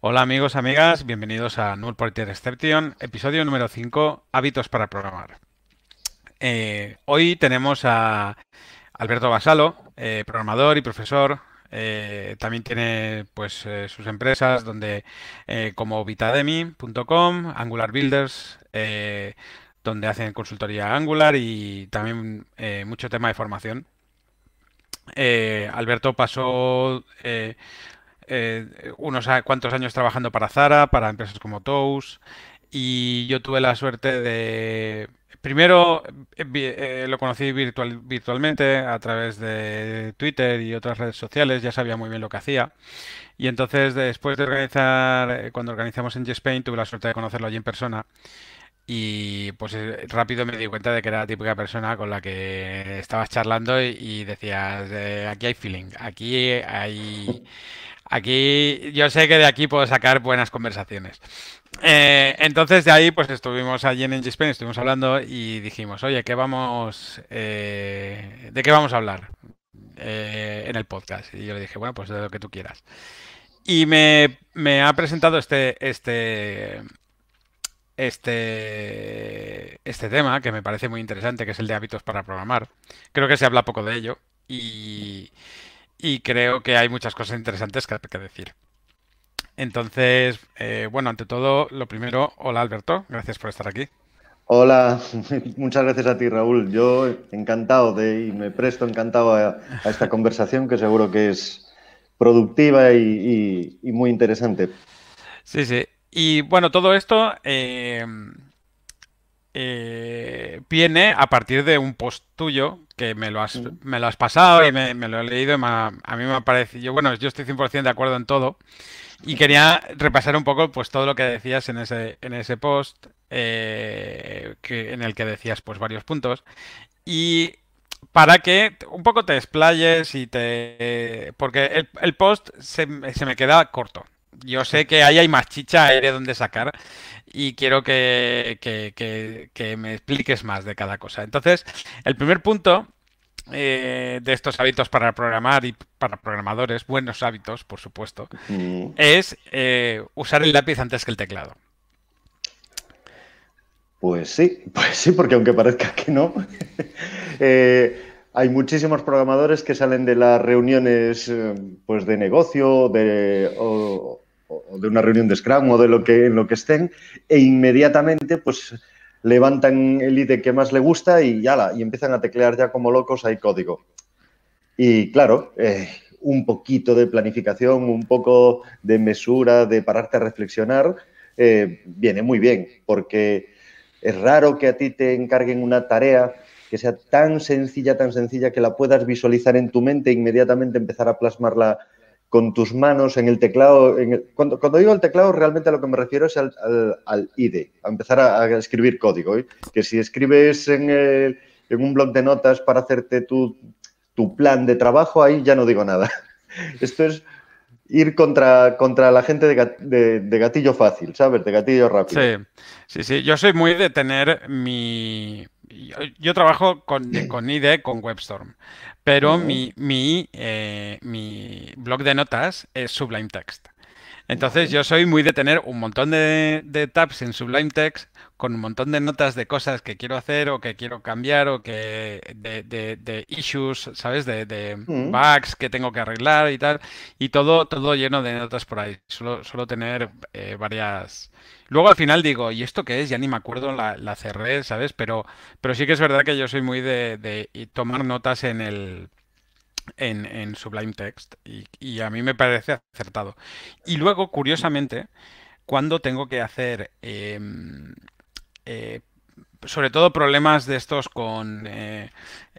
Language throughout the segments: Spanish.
Hola amigos, amigas, bienvenidos a Null Pointer Exception, episodio número 5, Hábitos para programar. Eh, hoy tenemos a Alberto Basalo, eh, programador y profesor. eh, también tiene pues sus empresas donde como vitademy.com, Angular Builders, donde hacen consultoría Angular y también mucho tema de formación. Alberto pasó eh, unos cuantos años trabajando para Zara, para empresas como Tous, y yo tuve la suerte de... Primero eh, eh, lo conocí virtual- virtualmente a través de Twitter y otras redes sociales, ya sabía muy bien lo que hacía. Y entonces después de organizar, eh, cuando organizamos en Spain, tuve la suerte de conocerlo allí en persona. Y pues eh, rápido me di cuenta de que era la típica persona con la que estabas charlando y, y decías, eh, aquí hay feeling, aquí hay... Aquí yo sé que de aquí puedo sacar buenas conversaciones. Eh, entonces de ahí pues estuvimos allí en Spain, estuvimos hablando y dijimos, oye, ¿qué vamos, eh, ¿de qué vamos a hablar eh, en el podcast? Y yo le dije, bueno, pues de lo que tú quieras. Y me, me ha presentado este, este, este, este tema que me parece muy interesante, que es el de hábitos para programar. Creo que se habla poco de ello y, y creo que hay muchas cosas interesantes que, que decir. Entonces, eh, bueno, ante todo, lo primero, hola Alberto, gracias por estar aquí. Hola, muchas gracias a ti, Raúl. Yo encantado de y me presto encantado a, a esta conversación que seguro que es productiva y, y- y muy interesante. Sí, sí. Y bueno, todo esto eh, eh, viene a partir de un post tuyo que me lo has, me lo has pasado y me, me lo he leído y me ha- a mí me ha parecido, bueno, yo estoy 100% de acuerdo en todo. Y quería repasar un poco pues todo lo que decías en ese, en ese post eh, que, en el que decías pues varios puntos. Y para que un poco te explayes y te... Porque el, el post se, se me queda corto. Yo sé que ahí hay más chicha, hay de dónde sacar y quiero que, que- que- que me expliques más de cada cosa. Entonces, el primer punto eh, de estos hábitos para programar y para programadores, buenos hábitos, por supuesto, Mm, es eh, usar el lápiz antes que el teclado. Pues sí, pues sí, porque aunque parezca que no, eh, hay muchísimos programadores que salen de las reuniones pues de negocio de, o, o de una reunión de Scrum o de lo que, en lo que estén e inmediatamente pues levantan el IDE que más le gusta y ya y empiezan a teclear ya como locos hay código. Y claro, eh, un poquito de planificación, un poco de mesura, de pararte a reflexionar, eh, viene muy bien, porque es raro que a ti te encarguen una tarea que sea tan sencilla, tan sencilla que la puedas visualizar en tu mente e inmediatamente empezar a plasmarla con tus manos en el teclado. cuando, digo el teclado, realmente a lo que me refiero es al, al- IDE, a empezar a, escribir código. ¿eh? Que si escribes en, un bloc de notas para hacerte tu, plan de trabajo, ahí ya no digo nada. Esto es ir contra, contra la gente de- de gatillo fácil, ¿sabes? De gatillo rápido. Sí, sí, sí. Yo soy muy de tener mi... Yo, yo trabajo con, con IDE, con WebStorm, pero mi, mi, eh, mi blog de notas es Sublime Text. Entonces yo soy muy de tener un montón de, de tabs en Sublime Text con un montón de notas de cosas que quiero hacer o que quiero cambiar o que de, de- de issues, ¿sabes? De, Mm. bugs que tengo que arreglar y tal. Y todo, todo lleno de notas por ahí. Suelo, suelo tener eh, varias... Luego al final digo, ¿y esto qué es? Ya ni me acuerdo, la, la cerré, ¿sabes? Pero, pero sí que es verdad que yo soy muy de, tomar notas en el, en, en Sublime Text y, y a mí me parece acertado. Y luego, curiosamente, cuando tengo que hacer, em, eh, sobre todo problemas de estos con eh,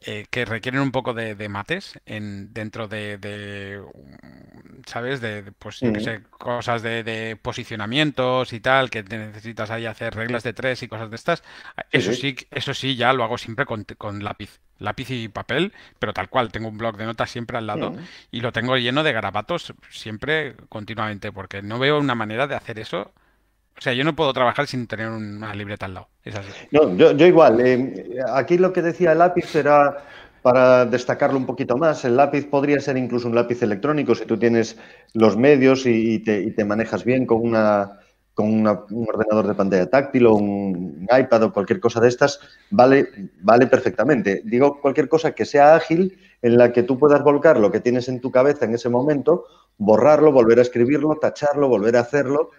eh, que requieren un poco de, de mates en, dentro de, de, ¿sabes? De, de, pues yo Mm. sé, cosas de, de posicionamientos y tal, que te necesitas ahí hacer reglas de tres y cosas de estas. Eso sí. sí, eso sí, ya lo hago siempre con, con lápiz. Lápiz y papel, pero tal cual, tengo un blog de notas siempre al lado Mm. y lo tengo lleno de garabatos siempre continuamente, porque no veo una manera de hacer eso. O sea, yo no puedo trabajar sin tener una libreta al lado. Es así. No, yo, yo igual. eh, aquí lo que decía el lápiz era para destacarlo un poquito más, el lápiz podría ser incluso un lápiz electrónico si tú tienes los medios y, te, manejas bien con, una, con un ordenador de pantalla táctil o un iPad o cualquier cosa de estas, vale, vale perfectamente. Digo cualquier cosa que sea ágil en la que tú puedas volcar lo que tienes en tu cabeza en ese momento, borrarlo, volver a escribirlo, tacharlo, volver a hacerlo,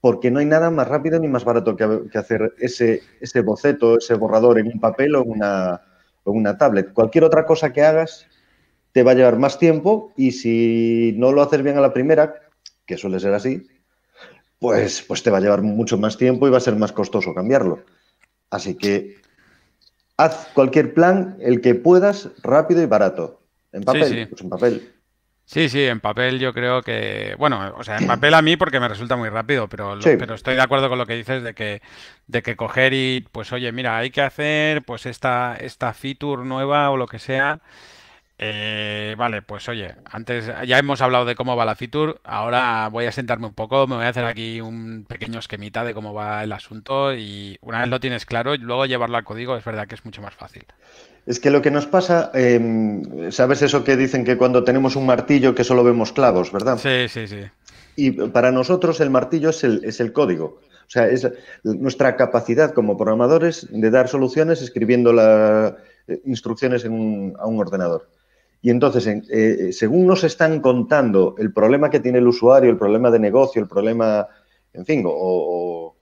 porque no hay nada más rápido ni más barato que, hacer ese, ese boceto, ese borrador en un papel o una con una tablet. Cualquier otra cosa que hagas te va a llevar más tiempo y si no lo haces bien a la primera, que suele ser así, pues, pues te va a llevar mucho más tiempo y va a ser más costoso cambiarlo. Así que haz cualquier plan, el que puedas, rápido y barato. En papel, pues en papel. Sí, sí, en papel yo creo que, bueno, o sea, en papel a mí porque me resulta muy rápido, pero, pero estoy de acuerdo con lo que dices de que, de que coger y, pues oye, mira, hay que hacer pues esta, esta feature nueva o lo que sea. Eh, vale, pues oye, antes ya hemos hablado de cómo va la feature, ahora voy a sentarme un poco, me voy a hacer aquí un pequeño esquemita de cómo va el asunto y una vez lo tienes claro, luego llevarlo al código es verdad que es mucho más fácil. Es que lo que nos pasa, em, ¿sabes eso que dicen que cuando tenemos un martillo que solo vemos clavos, verdad? Sí, sí, sí. Y para nosotros el martillo es el, es el código. O sea, es nuestra capacidad como programadores de dar soluciones escribiendo las eh, instrucciones a un ordenador. Y entonces, eh, según nos están contando el problema que tiene el usuario, el problema de negocio, el problema, en fin, o,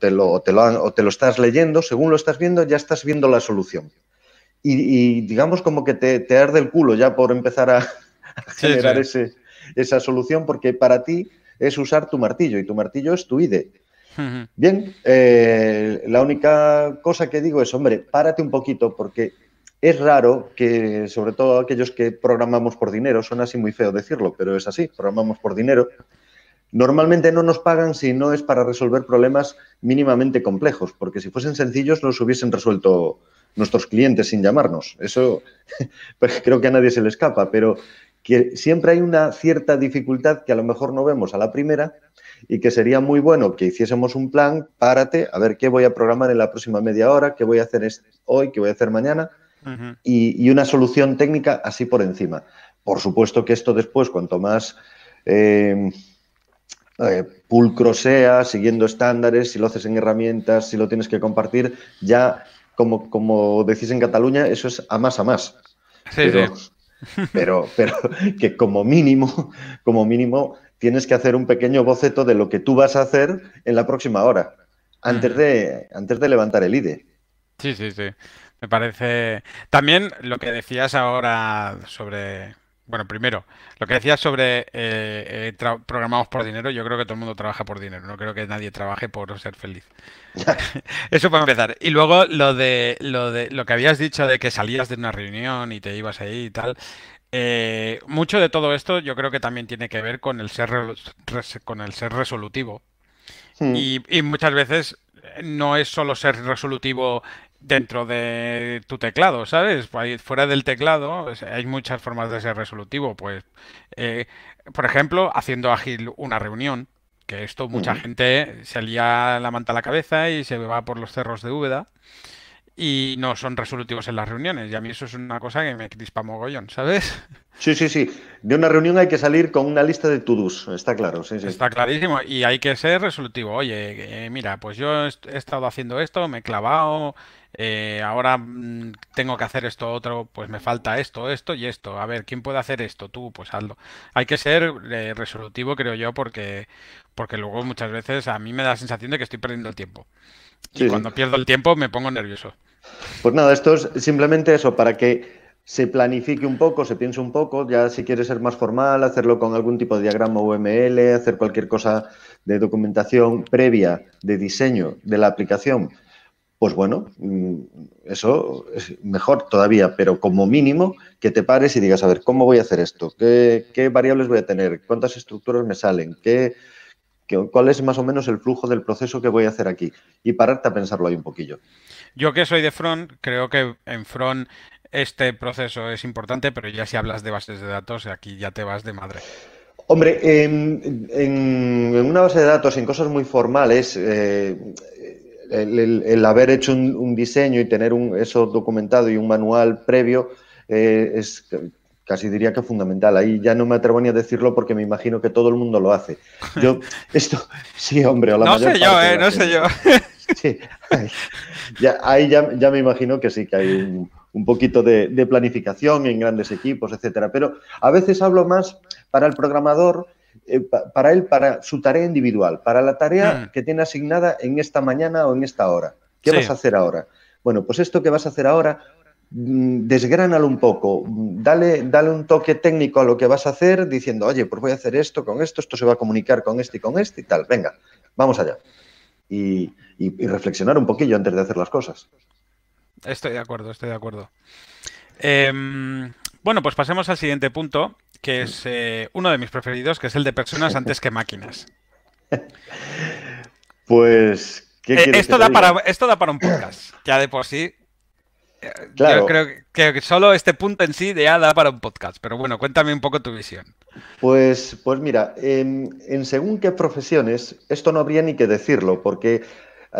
te, lo, te, lo, o te lo estás leyendo, según lo estás viendo, ya estás viendo la solución. Y, digamos como que te, arde el culo ya por empezar a, generar Ese, esa solución porque para ti es usar tu martillo y tu martillo es tu IDE. Bien, eh, la única cosa que digo es, hombre, párate un poquito porque es raro que, sobre todo aquellos que programamos por dinero, suena así muy feo decirlo, pero es así, programamos por dinero, normalmente no nos pagan si no es para resolver problemas mínimamente complejos, porque si fuesen sencillos los hubiesen resuelto nuestros clientes sin llamarnos. Eso pues, creo que a nadie se le escapa, pero que siempre hay una cierta dificultad que a lo mejor no vemos a la primera y que sería muy bueno que hiciésemos un plan, párate, a ver qué voy a programar en la próxima media hora, qué voy a hacer hoy, qué voy a hacer mañana y, una solución técnica así por encima. Por supuesto que esto después, cuanto más eh, eh, pulcro sea, siguiendo estándares, si lo haces en herramientas, si lo tienes que compartir, ya como, como decís en Cataluña, eso es a más a más. pero, pero, pero que como mínimo, como mínimo, tienes que hacer un pequeño boceto de lo que tú vas a hacer en la próxima hora, antes de, antes de levantar el IDE. Sí, sí, sí. Me parece. También lo que decías ahora sobre bueno, primero, lo que decías sobre eh, eh programados por dinero, yo creo que todo el mundo trabaja por dinero, no creo que nadie trabaje por ser feliz. Eso para empezar. Y luego lo de lo de lo que habías dicho de que salías de una reunión y te ibas ahí y tal. Eh, mucho de todo esto yo creo que también tiene que ver con el ser con el ser resolutivo. Hmm. Y, y muchas veces no es solo ser resolutivo dentro de tu teclado, ¿sabes? Fuera del teclado hay muchas formas de ser resolutivo. Pues, eh, por ejemplo, haciendo ágil una reunión, que esto mucha gente se lía la manta a la cabeza y se va por los cerros de Úbeda y no son resolutivos en las reuniones. Y a mí eso es una cosa que me crispa mogollón, ¿sabes? Sí, sí, sí. De una reunión hay que salir con una lista de to-dos, está claro. Sí, sí. Está clarísimo. Y hay que ser resolutivo. Oye, eh, mira, pues yo he estado haciendo esto, me he clavado, eh, ahora mm, tengo que hacer esto otro, pues me falta esto, esto y esto. A ver, ¿quién puede hacer esto? Tú, pues hazlo. Hay que ser eh, resolutivo, creo yo, porque, porque luego muchas veces a mí me da la sensación de que estoy perdiendo el tiempo. Y cuando pierdo el tiempo me pongo nervioso. Pues nada, esto es simplemente eso, para que se planifique un poco, se piense un poco, ya si quieres ser más formal, hacerlo con algún tipo de diagrama UML, hacer cualquier cosa de documentación previa de diseño de la aplicación, pues bueno, mm, eso es mejor todavía, pero como mínimo que te pares y digas, a ver, ¿cómo voy a hacer esto? ¿Qué, qué variables voy a tener? ¿Cuántas estructuras me salen? ¿Qué, ¿Cuál es más o menos el flujo del proceso que voy a hacer aquí? Y pararte a pensarlo ahí un poquillo. Yo que soy de front, creo que en front este proceso es importante, pero ya si hablas de bases de datos, aquí ya te vas de madre. Hombre, en, una base de datos, en cosas muy formales, eh, el, haber hecho un, diseño y tener un, eso documentado y un manual previo eh, es casi diría que fundamental. Ahí ya no me atrevo ni a decirlo porque me imagino que todo el mundo lo hace. Yo, esto, sí, hombre, o la No sé yo, eh, no sé yo. Sí, ahí, ya, ahí ya, me imagino que sí, que hay un, poquito de, planificación en grandes equipos, etcétera. Pero a veces hablo más para el programador, eh, para él, para su tarea individual, para la tarea mm. que tiene asignada en esta mañana o en esta hora. ¿Qué vas a hacer ahora? Bueno, pues esto que vas a hacer ahora, desgránalo un poco, dale, dale un toque técnico a lo que vas a hacer diciendo, oye, pues voy a hacer esto con esto, esto se va a comunicar con este y con este y tal. Venga, vamos allá. Y, reflexionar un poquillo antes de hacer las cosas. Estoy de acuerdo, estoy de acuerdo. Em, bueno, pues pasemos al siguiente punto, que es eh, uno de mis preferidos, que es el de personas antes que máquinas. Pues eh, esto, da para, esto da para un podcast, ya de por sí. Eh, yo creo que, solo este punto en sí ya da para un podcast, pero bueno, cuéntame un poco tu visión. Pues, pues mira, en, según qué profesiones, esto no habría ni que decirlo, porque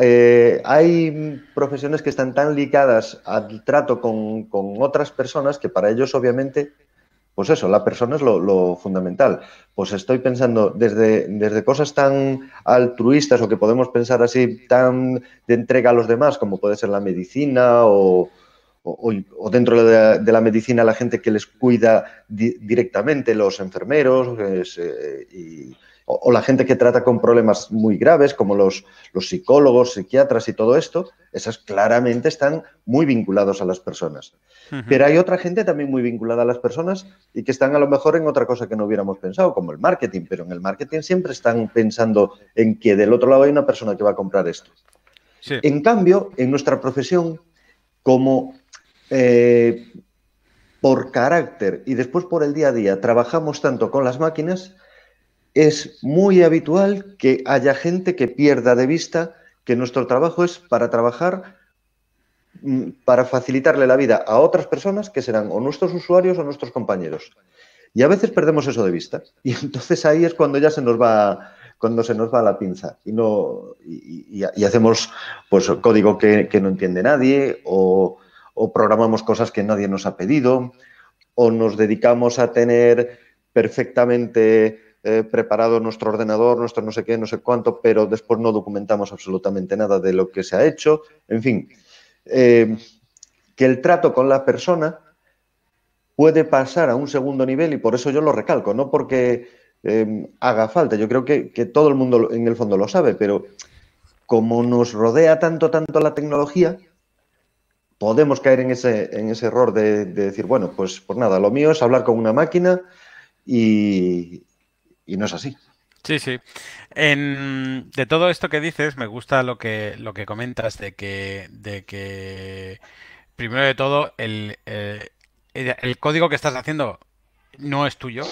eh, hay profesiones que están tan ligadas al trato con, con, otras personas que para ellos obviamente pues eso, la persona es lo, fundamental. Pues estoy pensando desde, desde, cosas tan altruistas o que podemos pensar así, tan de entrega a los demás, como puede ser la medicina o, dentro de, la medicina la gente que les cuida directamente, los enfermeros eh, y o, la gente que trata con problemas muy graves, como los, los psicólogos, psiquiatras y todo esto, esas claramente están muy vinculados a las personas. Pero hay otra gente también muy vinculada a las personas y que están a lo mejor en otra cosa que no hubiéramos pensado, como el marketing, pero en el marketing siempre están pensando en que del otro lado hay una persona que va a comprar esto. En cambio, en nuestra profesión, como eh, por carácter y después por el día a día trabajamos tanto con las máquinas, es muy habitual que haya gente que pierda de vista que nuestro trabajo es para trabajar, mm, para facilitarle la vida a otras personas que serán o nuestros usuarios o nuestros compañeros. Y a veces perdemos eso de vista. Y entonces ahí es cuando ya se nos va, cuando se nos va la pinza y, no, y, hacemos pues, código que, no entiende nadie o, o programamos cosas que nadie nos ha pedido o nos dedicamos a tener perfectamente eh, preparado nuestro ordenador, nuestro no sé qué, no sé cuánto, pero después no documentamos absolutamente nada de lo que se ha hecho. En fin, eh, que el trato con la persona puede pasar a un segundo nivel y por eso yo lo recalco, no porque eh, haga falta, yo creo que, todo el mundo en el fondo lo sabe, pero como nos rodea tanto, tanto la tecnología, podemos caer en ese, en ese error de, de decir, bueno, pues, pues nada, lo mío es hablar con una máquina y, y no es así. Sí, sí. de todo esto que dices, me gusta lo que, lo que comentas de que, de que primero de todo, el, eh, el, código que estás haciendo no es tuyo.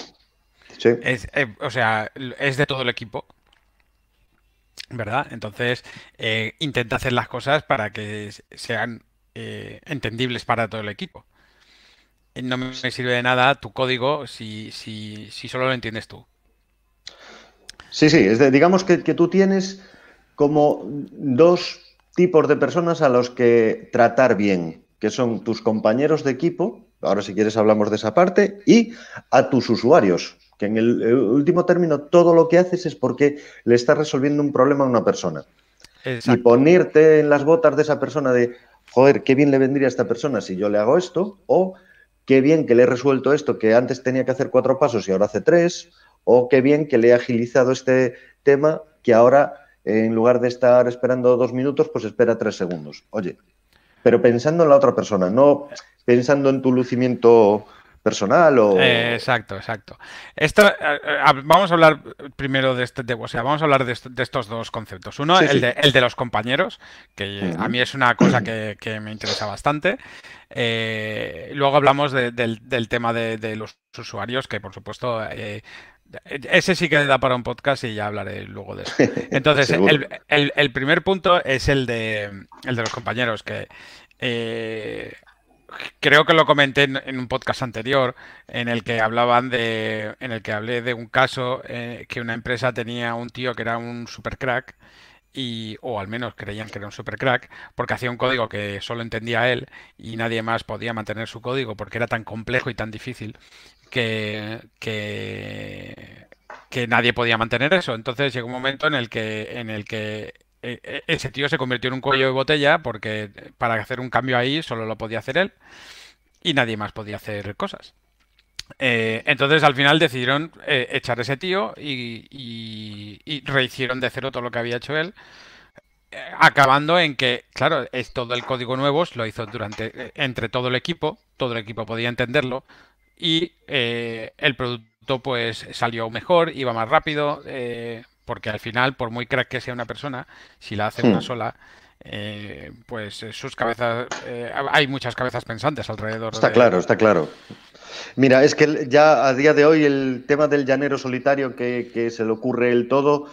Sí. Eh, o sea, es de todo el equipo. ¿Verdad? Entonces, eh, intenta hacer las cosas para que sean entendibles para todo el equipo. No me sirve de nada tu código si, si, si solo lo entiendes tú. Sí, sí, es digamos que, tú tienes como dos tipos de personas a los que tratar bien, que son tus compañeros de equipo, ahora si quieres hablamos de esa parte, y a tus usuarios, que en el, último término todo lo que haces es porque le estás resolviendo un problema a una persona. Y ponerte en las botas de esa persona de, joder, qué bien le vendría a esta persona si yo le hago esto, o qué bien que le he resuelto esto que antes tenía que hacer cuatro pasos y ahora hace tres, o qué bien que le he agilizado este tema que ahora, en lugar de estar esperando dos minutos, pues espera tres segundos. Oye, pero pensando en la otra persona, no pensando en tu lucimiento personal o... Eh, exacto, exacto. Esto, eh, eh, vamos a hablar primero de este, o sea, vamos a hablar de, estos dos conceptos. Uno, el, De, el, De, los compañeros, que a mí es una cosa que, me interesa bastante. luego hablamos del, tema de, los usuarios, que por supuesto ese sí que da para un podcast y ya hablaré luego de eso. Entonces, el, primer punto es el de, el de los compañeros, que eh, creo que lo comenté en, un podcast anterior, en el que hablaban de, en el que hablé de un caso eh, que una empresa tenía un tío que era un super crack y, o al menos creían que era un super crack, porque hacía un código que solo entendía él y nadie más podía mantener su código porque era tan complejo y tan difícil que, que, que nadie podía mantener eso. Entonces llegó un momento en el que, en el que ese tío se convirtió en un cuello de botella porque para hacer un cambio ahí solo lo podía hacer él y nadie más podía hacer cosas. Eh, entonces al final decidieron eh, echar ese tío y, rehicieron de cero todo lo que había hecho él, eh, acabando en que, claro, es todo el código nuevo lo hizo durante entre todo el equipo, todo el equipo podía entenderlo y el producto pues salió mejor, iba más rápido, porque al final, por muy crack que sea una persona, si la hace una hmm. sola, pues sus cabezas, hay muchas cabezas pensantes alrededor. Está claro, está claro. Mira, es que ya a día de hoy el tema del llanero solitario que, se le ocurre el todo,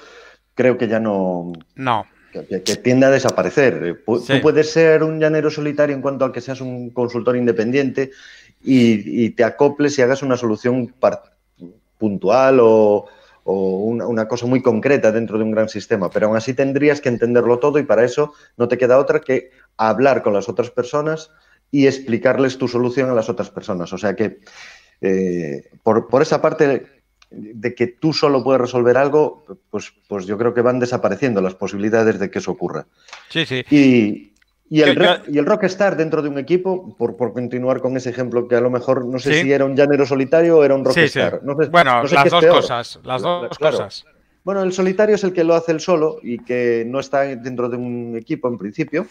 creo que ya no. No. Que, tiende a desaparecer. Tú puedes ser un llanero solitario en cuanto a que seas un consultor independiente y, te acoples y hagas una solución puntual o, una, cosa muy concreta dentro de un gran sistema, pero aún así tendrías que entenderlo todo y para eso no te queda otra que hablar con las otras personas y explicarles tu solución a las otras personas. O sea que eh, por, esa parte de que tú solo puedes resolver algo, pues, pues yo creo que van desapareciendo las posibilidades de que eso ocurra. Sí, sí. Y, y el, y el rockstar dentro de un equipo, por, continuar con ese ejemplo que a lo mejor no sé si era un llanero solitario o era un rockstar. bueno, las dos cosas, las dos cosas. Bueno, el solitario es el que lo hace el solo y que no está dentro de un equipo en principio.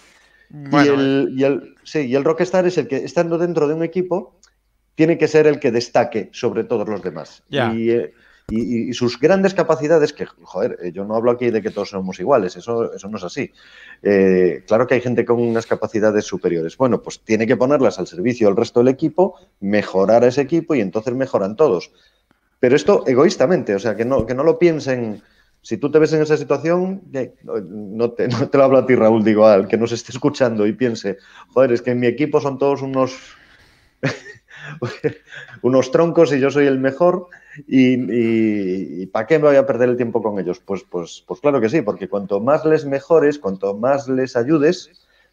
y, el, y, el, sí, y el rockstar es el que, estando dentro de un equipo, tiene que ser el que destaque sobre todos los demás. Eh, y, sus grandes capacidades, que, joder, eh, yo no hablo aquí de que todos somos iguales, eso, eso no es así. Eh, claro que hay gente con unas capacidades superiores. Bueno, pues tiene que ponerlas al servicio del resto del equipo, mejorar a ese equipo y entonces mejoran todos. Pero esto egoístamente, o sea, que no, que no lo piensen. Si tú te ves en esa situación, no te, no te lo hablo a ti, Raúl, digo al que nos esté escuchando y piense, joder, es que en mi equipo son todos unos unos troncos y yo soy el mejor. ¿Y, para qué me voy a perder el tiempo con ellos? Pues, pues, pues claro que sí, porque cuanto más les mejores, cuanto más les ayudes,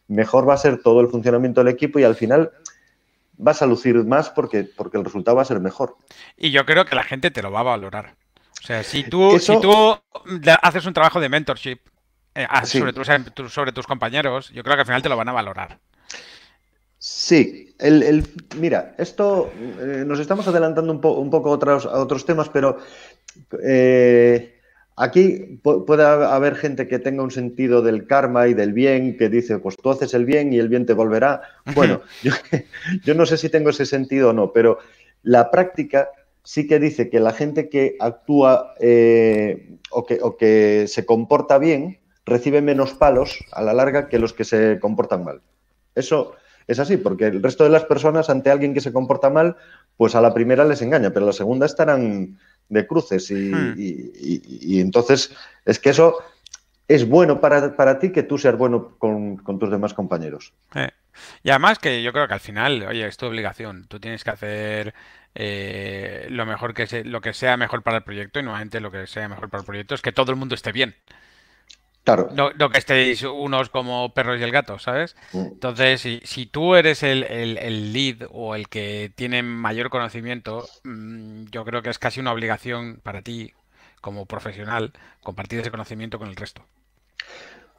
mejor va a ser todo el funcionamiento del equipo y al final vas a lucir más porque, porque el resultado va a ser mejor. Y yo creo que la gente te lo va a valorar. O sea, si tú, si tú haces un trabajo de mentorship eh, sobre, tus, sobre tus compañeros, yo creo que al final te lo van a valorar. Sí, el, mira, esto eh, nos estamos adelantando un, un poco a otros, a otros temas, pero eh, aquí puede haber gente que tenga un sentido del karma y del bien, que dice, pues tú haces el bien y el bien te volverá. Bueno, yo, no sé si tengo ese sentido o no, pero la práctica sí que dice que la gente que actúa eh, o, que, o que se comporta bien recibe menos palos a la larga que los que se comportan mal. Eso es así, porque el resto de las personas ante alguien que se comporta mal, pues a la primera les engaña, pero a la segunda estarán de cruces y, hmm. entonces es que eso es bueno para, ti que tú seas bueno con, tus demás compañeros. Eh, y además que yo creo que al final, oye, es tu obligación, tú tienes que hacer eh, lo mejor que se, lo que sea mejor para el proyecto y nuevamente lo que sea mejor para el proyecto es que todo el mundo esté bien. Claro. No, que estéis unos como perros y el gato, ¿sabes? Mm. Entonces, si, si tú eres el, lead o el que tiene mayor conocimiento, mm, yo creo que es casi una obligación para ti, como profesional, compartir ese conocimiento con el resto.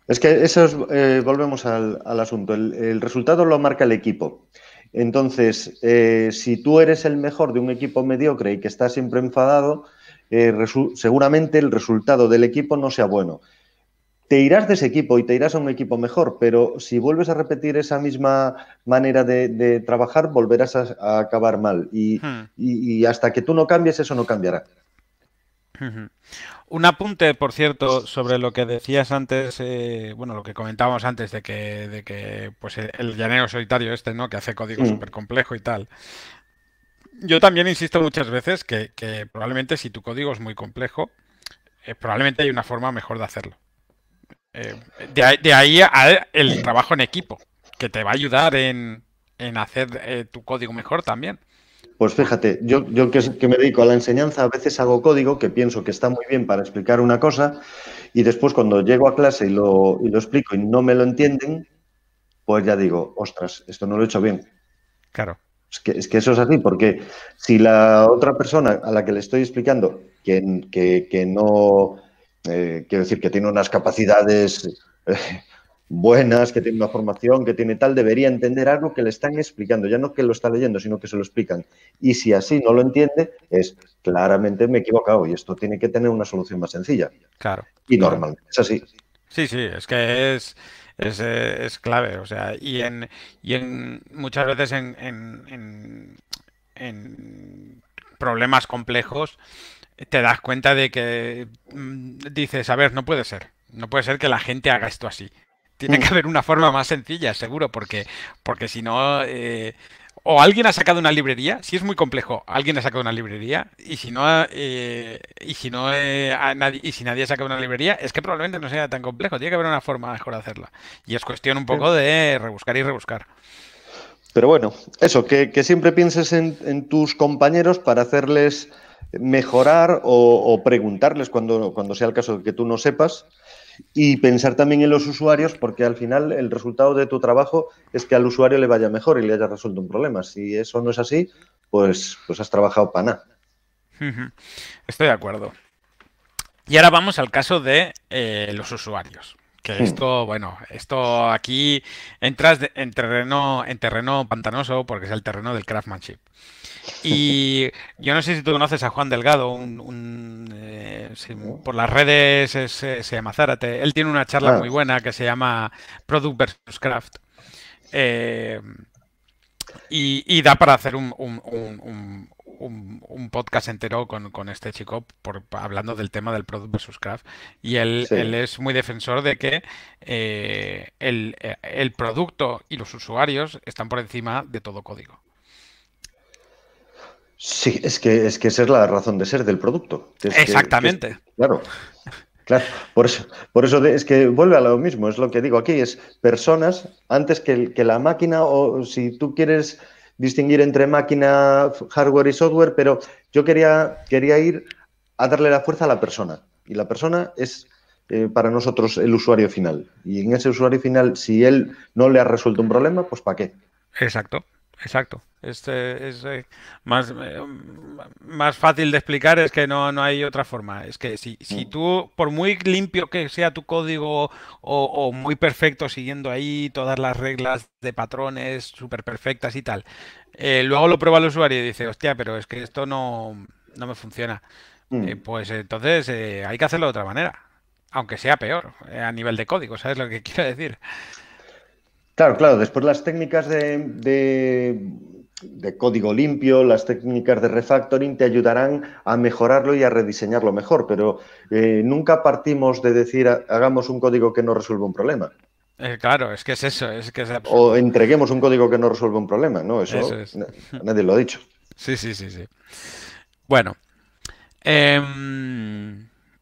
Es que eso es, eh, volvemos al, asunto. El, resultado lo marca el equipo. Entonces, eh, si tú eres el mejor de un equipo mediocre y que está siempre enfadado, eh, seguramente el resultado del equipo no sea bueno te irás de ese equipo y te irás a un equipo mejor, pero si vuelves a repetir esa misma manera de, trabajar, volverás a, acabar mal. Hmm. Y, hasta que tú no cambies, eso no cambiará. Un apunte, por cierto, sobre lo que decías antes, eh, bueno, lo que comentábamos antes de que, de que pues el, llanero solitario este, ¿no? Que hace código hmm. súper complejo y tal. Yo también insisto muchas veces que, probablemente si tu código es muy complejo, eh, probablemente hay una forma mejor de hacerlo. Eh, de, ahí el trabajo en equipo, que te va a ayudar en, hacer eh, tu código mejor también. Pues fíjate, yo, yo que, me dedico a la enseñanza, a veces hago código que pienso que está muy bien para explicar una cosa Y después cuando llego a clase y lo, y lo explico y no me lo entienden, pues ya digo, ostras, esto no lo he hecho bien. Claro. Es que, es que eso es así, porque si la otra persona a la que le estoy explicando que, que, que no, eh, quiero decir, que tiene unas capacidades eh, buenas, que tiene una formación, que tiene tal, debería entender algo que le están explicando, ya no que lo está leyendo, sino que se lo explican. Y si así no lo entiende, es claramente me he equivocado y esto tiene que tener una solución más sencilla. Claro. Y normalmente es así. Sí, sí, es que es, es, es clave, o sea, y en, y en muchas veces en, en, en problemas complejos te das cuenta de que mm, dices, a ver, no puede ser, no puede ser que la gente haga esto así. Tiene que haber una forma más sencilla, seguro, porque, porque si no, eh, o alguien ha sacado una librería, si es muy complejo, alguien ha sacado una librería, y si no, eh, y si no, eh, a nadie, y si nadie ha sacado una librería, es que probablemente no sea tan complejo. Tiene que haber una forma mejor de hacerla. Y es cuestión un poco de rebuscar y rebuscar. Pero bueno, eso, que, que siempre pienses en, en, tus compañeros para hacerles mejorar o, o preguntarles cuando, cuando sea el caso de que tú no sepas y pensar también en los usuarios, porque al final el resultado de tu trabajo es que al usuario le vaya mejor y le haya resuelto un problema. Si eso no es así, pues, pues has trabajado para nada. Estoy de acuerdo. Y ahora vamos al caso de eh, los usuarios. Que esto, bueno, esto aquí entras de, en terreno, en terreno pantanoso porque es el terreno del craftsmanship. Y yo no sé si tú conoces a Juan Delgado, un, un eh, por las redes es, se llama Zárate. Él tiene una charla claro. muy buena que se llama Product versus Craft. Eh, y, y, da para hacer un, un, un, un podcast entero con, con este chico por, hablando del tema del Product versus Craft. Y él, sí. él es muy defensor de que eh, el, el producto y los usuarios están por encima de todo código. Sí, es que, es que esa es la razón de ser del producto. Es Exactamente. Que, que, claro, claro. Por eso, por eso es que vuelve a lo mismo, es lo que digo aquí, es personas antes que, que la máquina, o si tú quieres distinguir entre máquina, hardware y software, pero yo quería, quería ir a darle la fuerza a la persona. Y la persona es eh, para nosotros el usuario final. Y en ese usuario final, si él no le ha resuelto un problema, pues ¿para qué? Exacto. Exacto. Este es eh, más, eh, más fácil de explicar, es que no, no hay otra forma. Es que si, si tú, por muy limpio que sea tu código o, o muy perfecto, siguiendo ahí todas las reglas de patrones súper perfectas y tal, eh, luego lo prueba el usuario y dice, hostia, pero es que esto no, no me funciona. Mm. pues entonces hay que hacerlo de otra manera, aunque sea peor a nivel de código, ¿sabes lo que quiero decir? Claro, claro. Después las técnicas de, de, de, código limpio, las técnicas de refactoring te ayudarán a mejorarlo y a rediseñarlo mejor, pero eh, nunca partimos de decir hagamos un código que no resuelva un problema. Eh, claro, es que es eso. Es que es o entreguemos un código que no resuelva un problema, ¿no? Eso, eso es. nadie lo ha dicho. Sí, sí, sí, sí. Bueno. Eh,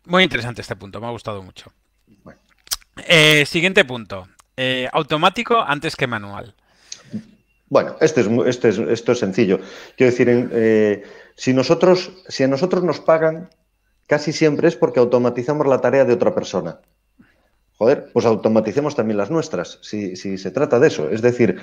muy interesante este punto, me ha gustado mucho. Bueno. Eh, siguiente punto. Eh, automático antes que manual. Bueno, este es, este es, esto es sencillo. Quiero decir, eh, si, nosotros, si a nosotros nos pagan, casi siempre es porque automatizamos la tarea de otra persona. Joder, pues automaticemos también las nuestras, si, si se trata de eso. Es decir,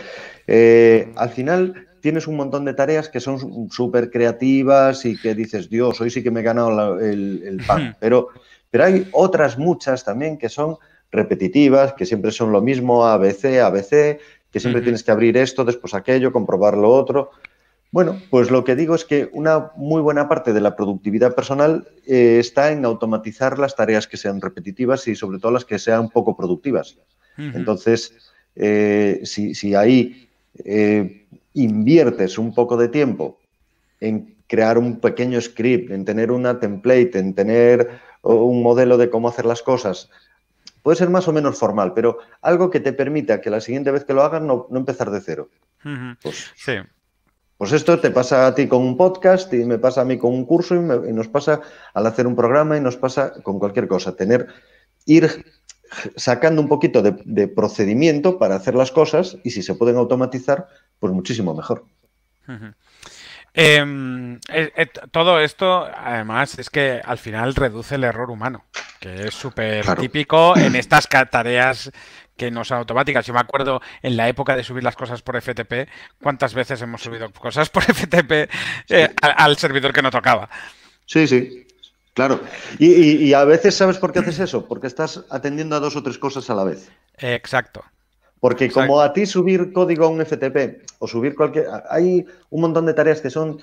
eh, al final tienes un montón de tareas que son súper creativas y que dices, Dios, hoy sí que me he ganado la, el, el, pan. Pero, pero hay otras muchas también que son repetitivas, que siempre son lo mismo, ABC, ABC, que siempre uh -huh. tienes que abrir esto, después aquello, comprobar lo otro. Bueno, pues lo que digo es que una muy buena parte de la productividad personal eh, está en automatizar las tareas que sean repetitivas y sobre todo las que sean poco productivas. Uh -huh. Entonces, eh, si, si, ahí eh, inviertes un poco de tiempo en crear un pequeño script, en tener una template, en tener un modelo de cómo hacer las cosas, Puede ser más o menos formal, pero algo que te permita que la siguiente vez que lo hagas no, no empezar de cero. Uh -huh. pues, sí. Pues esto te pasa a ti con un podcast y me pasa a mí con un curso y, me, y nos pasa al hacer un programa y nos pasa con cualquier cosa. Tener, ir sacando un poquito de, de, procedimiento para hacer las cosas y si se pueden automatizar, pues muchísimo mejor. Uh -huh. Em, eh, eh, todo esto, además, es que al final reduce el error humano, que es súper típico en estas tareas que no son automáticas. Yo me acuerdo en la época de subir las cosas por FTP, cuántas veces hemos subido cosas por FTP eh, al, servidor que no tocaba. Sí, sí, claro. Y, a veces, ¿sabes por qué haces eso? Porque estás atendiendo a dos o tres cosas a la vez. exacto. Porque como a ti subir código a un FTP o subir cualquier... Hay un montón de tareas que son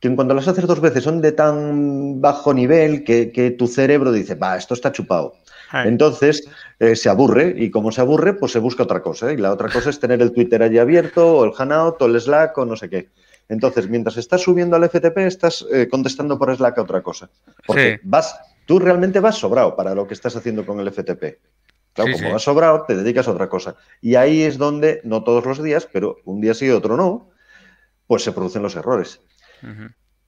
que en cuanto las haces dos veces son de tan bajo nivel que, tu cerebro dice, va, esto está chupado. Entonces eh, se aburre y como se aburre, pues se busca otra cosa. Y la otra cosa es tener el Twitter allí abierto o el Hanout o el Slack o no sé qué. Entonces, mientras estás subiendo al FTP, estás eh, contestando por Slack a otra cosa. Porque vas, tú realmente vas sobrado para lo que estás haciendo con el FTP. Claro, como has sobrado, te dedicas a otra cosa. Y ahí es donde, no todos los días, pero un día sí y otro no, pues se producen los errores.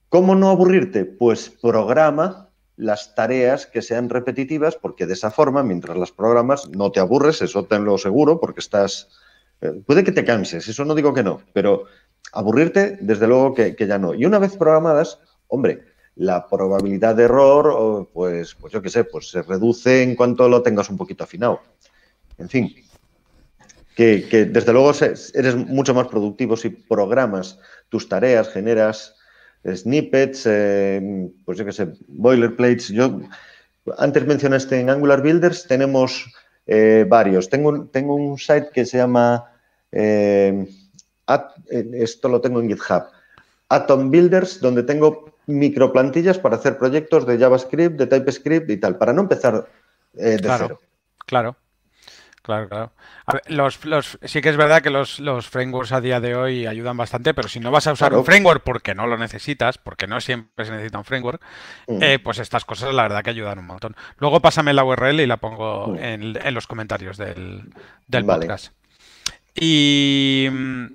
¿Cómo no aburrirte? Pues programa las tareas que sean repetitivas, porque de esa forma, mientras las programas, no te aburres, eso tenlo seguro, porque estás... Eh, puede que te canses, eso no digo que no, pero aburrirte, desde luego que, que ya no. Y una vez programadas, hombre, la probabilidad de error, pues, pues yo qué sé, pues se reduce en cuanto lo tengas un poquito afinado. En fin, que, desde luego eres mucho más productivo si programas tus tareas, generas snippets, eh, pues yo qué sé, boilerplates. Yo antes mencionaste en Angular Builders, tenemos eh, varios. Tengo, tengo un site que se llama, eh, esto lo tengo en GitHub, Atom Builders, donde tengo microplantillas para hacer proyectos de JavaScript, de TypeScript y tal, para no empezar eh, de claro, cero. Claro. Claro, claro. los, los, sí que es verdad que los, frameworks a día de hoy ayudan bastante, pero si no vas a usar un framework porque no lo necesitas, porque no siempre se necesita un framework, mm. eh, pues estas cosas la verdad que ayudan un montón. Luego pásame la URL y la pongo mm. en, los comentarios del, podcast. Y mm,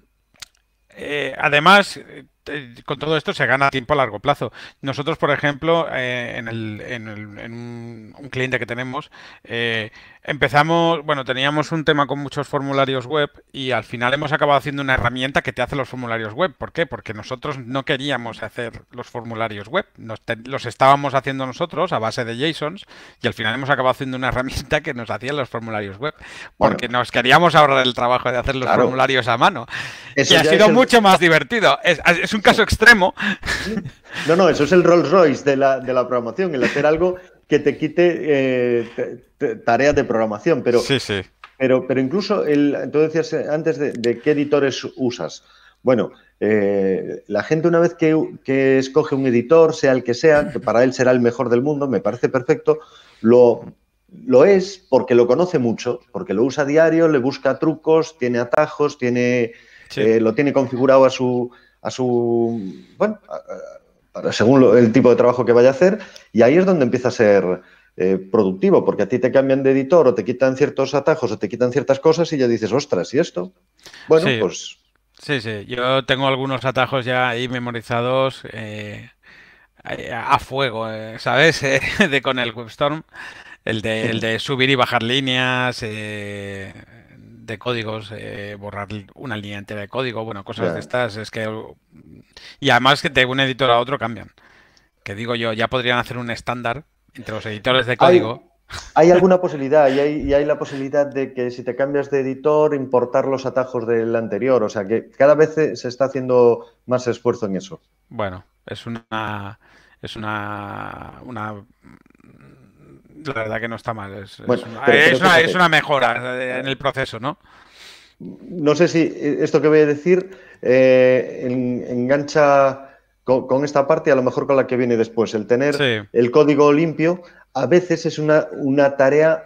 eh, además, con todo esto se gana tiempo a largo plazo. Nosotros, por ejemplo, eh, en, el, en, el, en un, cliente que tenemos, eh, empezamos, bueno, teníamos un tema con muchos formularios web y al final hemos acabado haciendo una herramienta que te hace los formularios web. ¿Por qué? Porque nosotros no queríamos hacer los formularios web, los estábamos haciendo nosotros a base de JSONs y al final hemos acabado haciendo una herramienta que nos hacía los formularios web, porque nos queríamos ahorrar el trabajo de hacer los formularios a mano. y ha sido mucho más divertido. Es, es un caso extremo. No, no, eso es el Rolls Royce de la, de la programación, el hacer algo que te quite eh, tareas de programación. Pero, sí, sí. Pero, pero incluso, el, tú decías eh, antes de, qué editores usas. Bueno, eh, la gente una vez que, escoge un editor, sea el que sea, que para él será el mejor del mundo, me parece perfecto, lo, lo es porque lo conoce mucho, porque lo usa a diario, le busca trucos, tiene atajos, tiene, lo tiene configurado a su, a su, bueno, según el tipo de trabajo que vaya a hacer, y ahí es donde empieza a ser eh, productivo, porque a ti te cambian de editor o te quitan ciertos atajos o te quitan ciertas cosas y ya dices, ostras, ¿y esto? Bueno, pues... Sí, sí, yo tengo algunos atajos ya ahí memorizados eh, a fuego, eh, ¿sabes? de con el WebStorm, el de, el de subir y bajar líneas, de códigos, eh, borrar una línea entera de código, bueno, cosas de estas, es que... Y además que de un editor a otro cambian. Que digo yo, ya podrían hacer un estándar entre los editores de código. Hay, alguna posibilidad y hay, y hay, la posibilidad de que si te cambias de editor, importar los atajos del anterior. O sea que cada vez se está haciendo más esfuerzo en eso. Bueno, es una... Es una, una la verdad que no está mal. Es, una, mejora en el proceso, ¿no? No sé si esto que voy a decir eh, engancha con, esta parte, a lo mejor con la que viene después. El tener el código limpio a veces es una, una tarea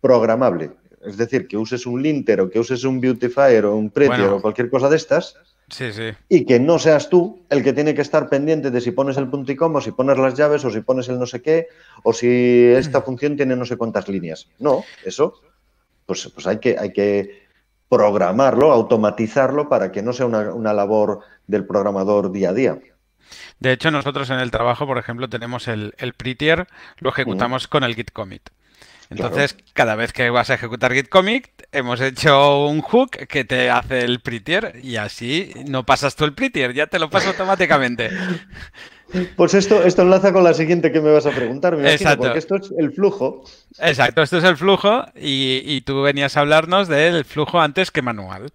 programable. Es decir, que uses un linter o que uses un beautifier o un prettier o cualquier cosa de estas Sí, sí. Y que no seas tú el que tiene que estar pendiente de si pones el punto y coma, si pones las llaves, o si pones el no sé qué, o si esta mm. función tiene no sé cuántas líneas. No, eso, pues, pues hay, que, hay que programarlo, automatizarlo para que no sea una, labor del programador día a día. De hecho, nosotros en el trabajo, por ejemplo, tenemos el, el prettier, lo ejecutamos con el git commit. Entonces, cada vez que vas a ejecutar git commit, hemos hecho un hook que te hace el prettier y así no pasas tú el prettier, ya te lo pasa automáticamente. Pues esto, esto enlaza con la siguiente que me vas a preguntar, me imagino, porque esto es el flujo. Exacto, esto es el flujo y, y tú venías a hablarnos del flujo antes que manual.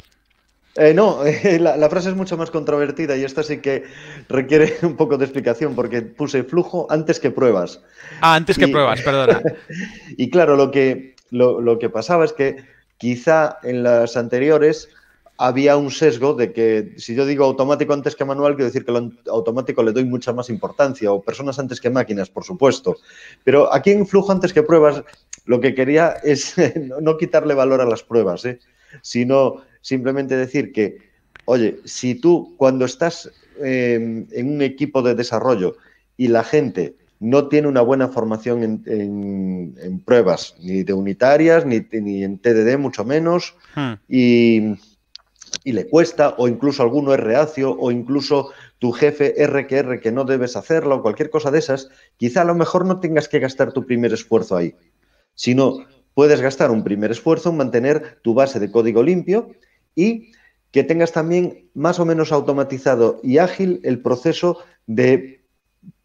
Eh, no, la, frase es mucho más controvertida y esta sí que requiere un poco de explicación porque puse flujo antes que pruebas. Ah, antes que pruebas, perdona. y claro, lo que, lo, que pasaba es que quizá en las anteriores había un sesgo de que si yo digo automático antes que manual, quiero decir que lo automático le doy mucha más importancia, o personas antes que máquinas, por supuesto. Pero aquí en flujo antes que pruebas, lo que quería es no quitarle valor a las pruebas, ¿eh? sino simplemente decir que, oye, si tú cuando estás em, en un equipo de desarrollo y la gente no tiene una buena formación en, pruebas, ni de unitarias, ni, en TDD, mucho menos, hmm. y, le cuesta, o incluso alguno es reacio, o incluso tu jefe R que R que no debes hacerlo, o cualquier cosa de esas, quizá a lo mejor no tengas que gastar tu primer esfuerzo ahí, sino puedes gastar un primer esfuerzo en mantener tu base de código limpio y que tengas también más o menos automatizado y ágil el proceso de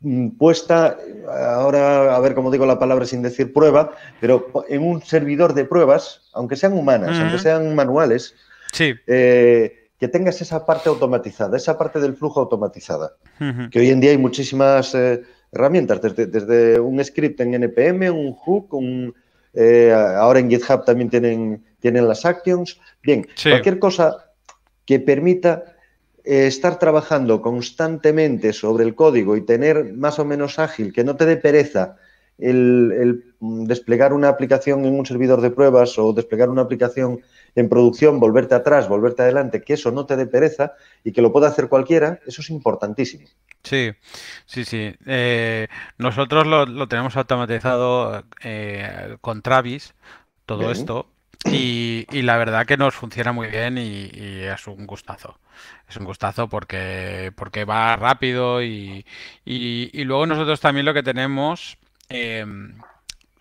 mm, puesta, ahora a ver cómo digo la palabra sin decir prueba, pero en un servidor de pruebas, aunque sean humanas, aunque sean manuales, sí. Eh, que tengas esa parte automatizada, esa parte del flujo automatizada. Que hoy en día hay muchísimas eh, herramientas, desde, un script en NPM, un hook, un, eh, ahora en GitHub también tienen tienen las actions. Bien, cualquier cosa que permita eh, estar trabajando constantemente sobre el código y tener más o menos ágil, que no te dé pereza el, desplegar una aplicación en un servidor de pruebas o desplegar una aplicación en producción, volverte atrás, volverte adelante, que eso no te dé pereza y que lo pueda hacer cualquiera, eso es importantísimo. Sí, sí, sí. Eh, nosotros lo, tenemos automatizado eh, con Travis, todo esto, y, la verdad que nos funciona muy bien y, es un gustazo. Es un gustazo porque, porque va rápido y, y luego nosotros también lo que tenemos, em,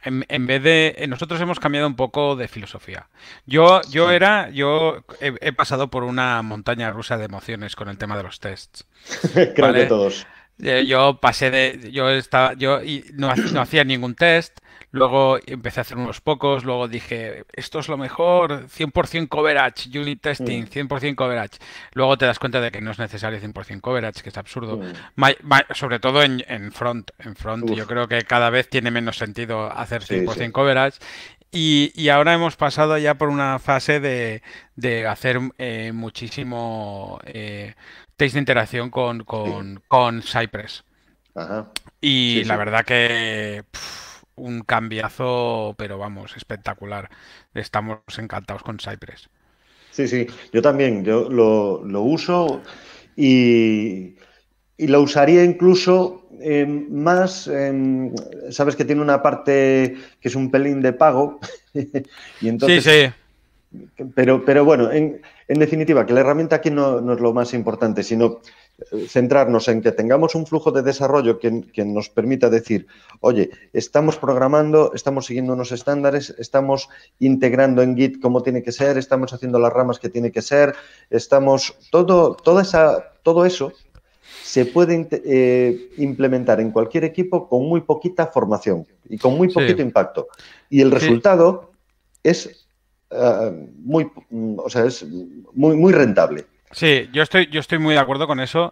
en, vez de... Nosotros hemos cambiado un poco de filosofía. Yo, yo era, yo he, pasado por una montaña rusa de emociones con el tema de los tests. Creo que todos. Eh, yo pasé de, yo estaba, yo no, no hacía ningún test. Luego empecé a hacer unos pocos, luego dije, esto es lo mejor, 100% coverage, unit testing, 100% mm. coverage. Luego te das cuenta de que no es necesario 100% coverage, que es absurdo. Mm. sobre todo en, front. En front yo creo que cada vez tiene menos sentido hacer 100% coverage. Y, ahora hemos pasado ya por una fase de, hacer eh, muchísimo eh, test de interacción con, con, Cypress. Y la verdad que un cambiazo, pero vamos, espectacular. Estamos encantados con Cypress. Sí, sí, yo también, yo lo, uso y, lo usaría incluso eh, más, sabes que tiene una parte que es un pelín de pago. y entonces, sí, sí. Pero, pero bueno, en, definitiva, que la herramienta aquí no, no, es lo más importante, sino centrarnos en que tengamos un flujo de desarrollo que, nos permita decir, oye, estamos programando, estamos siguiendo unos estándares, estamos integrando en Git como tiene que ser, estamos haciendo las ramas que tiene que ser, estamos, todo, toda esa, todo eso se puede eh, implementar en cualquier equipo con muy poquita formación y con muy poquito impacto. Y el resultado es, eh, muy, o sea, es muy, muy rentable. Sí, yo estoy, yo estoy muy de acuerdo con eso.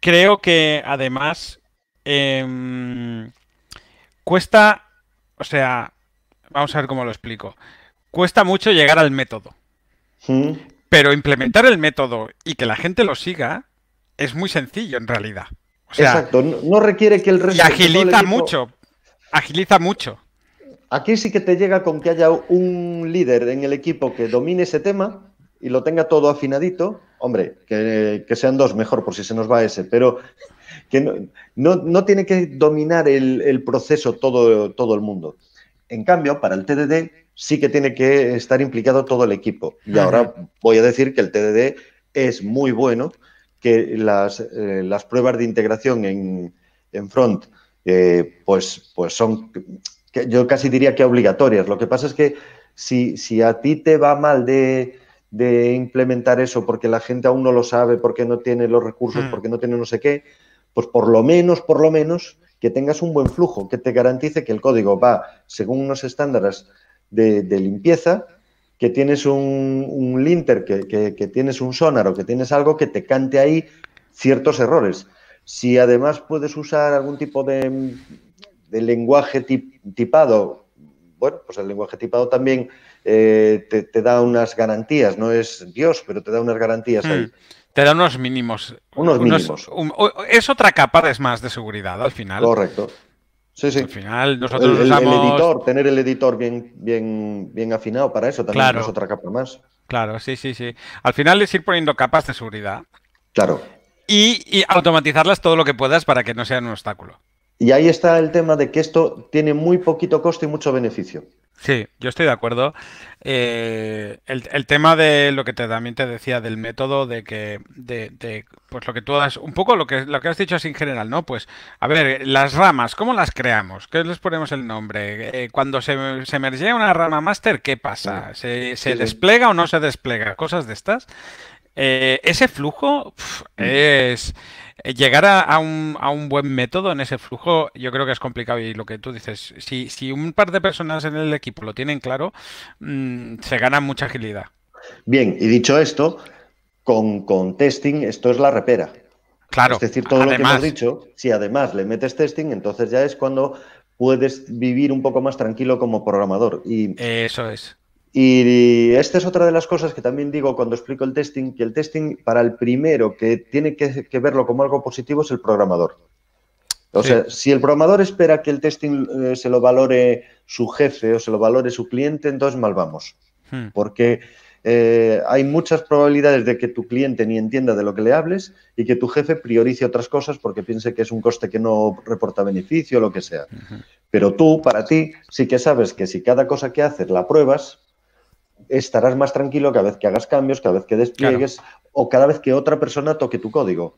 Creo que además em, cuesta, o sea, vamos a ver cómo lo explico. Cuesta mucho llegar al método. Mm. Pero implementar el método y que la gente lo siga es muy sencillo en realidad. Exacto, no, requiere que el resto... Y agiliza mucho, agiliza mucho. Aquí sí que te llega con que haya un líder en el equipo que domine ese tema y lo tenga todo afinadito, hombre, que, sean dos mejor por si se nos va ese, pero que no, tiene que dominar el, proceso todo, todo el mundo. En cambio, para el TDD sí que tiene que estar implicado todo el equipo. Y ahora voy a decir que el TDD es muy bueno, que las, eh, las pruebas de integración en, front eh, pues, pues son que yo casi diría que obligatorias. Lo que pasa es que si, si a ti te va mal de, de, implementar eso porque la gente aún no lo sabe, porque no tiene los recursos, Hmm. porque no tiene no sé qué, pues por lo menos, por lo menos, que tengas un buen flujo, que te garantice que el código va según unos estándares de, de limpieza, que tienes un, un linter, que, que- que tienes un sonar o que tienes algo que te cante ahí ciertos errores. Si además puedes usar algún tipo de, de lenguaje tip- tipado, bueno, pues el lenguaje tipado también eh, te, te da unas garantías, no es Dios, pero te da unas garantías ahí. Hmm. Te da unos mínimos. Unos mínimos. un- es otra capa de más de seguridad al final. Correcto. Sí, sí. Al final nosotros el- el usamos. editor, tener el editor bien, bien, bien afinado para eso también Claro. es otra capa más. Claro, sí, sí, sí. Al final es ir poniendo capas de seguridad Claro. y, y automatizarlas todo lo que puedas para que no sean un obstáculo. Y ahí está el tema de que esto tiene muy poquito coste y mucho beneficio. Sí, yo estoy de acuerdo. Eh, el, el tema de lo que te, también te decía del método de que, de, de, pues lo que tú has, un poco lo que, lo que has dicho así en general, ¿no? Pues, a ver, las ramas, ¿cómo las creamos? ¿Qué les ponemos el nombre? Eh, cuando se, se mergea una rama master, ¿qué pasa? ¿Se, se Sí, sí. desplega o no se desplega? Cosas de estas. Eh, ese flujo pf, es llegar a, a un, a un buen método en ese flujo, yo creo que es complicado. Y lo que tú dices, si, si un par de personas en el equipo lo tienen claro, mm, se gana mucha agilidad. Bien, y dicho esto, con, con testing esto es la repera. Claro, Es decir, todo lo que hemos dicho, si además le metes testing, entonces ya es cuando puedes vivir un poco más tranquilo como programador. Y, eso es. Y esta es otra de las cosas que también digo cuando explico el testing, que el testing para el primero que tiene que, que verlo como algo positivo es el programador. O Sí. sea, si el programador espera que el testing eh, se lo valore su jefe o se lo valore su cliente, entonces mal vamos. Hmm, Porque eh, hay muchas probabilidades de que tu cliente ni entienda de lo que le hables y que tu jefe priorice otras cosas porque piense que es un coste que no reporta beneficio o lo que sea. Pero tú, para ti, sí que sabes que si cada cosa que haces la pruebas, estarás más tranquilo cada vez que hagas cambios, cada vez que despliegues o cada vez que otra persona toque tu código.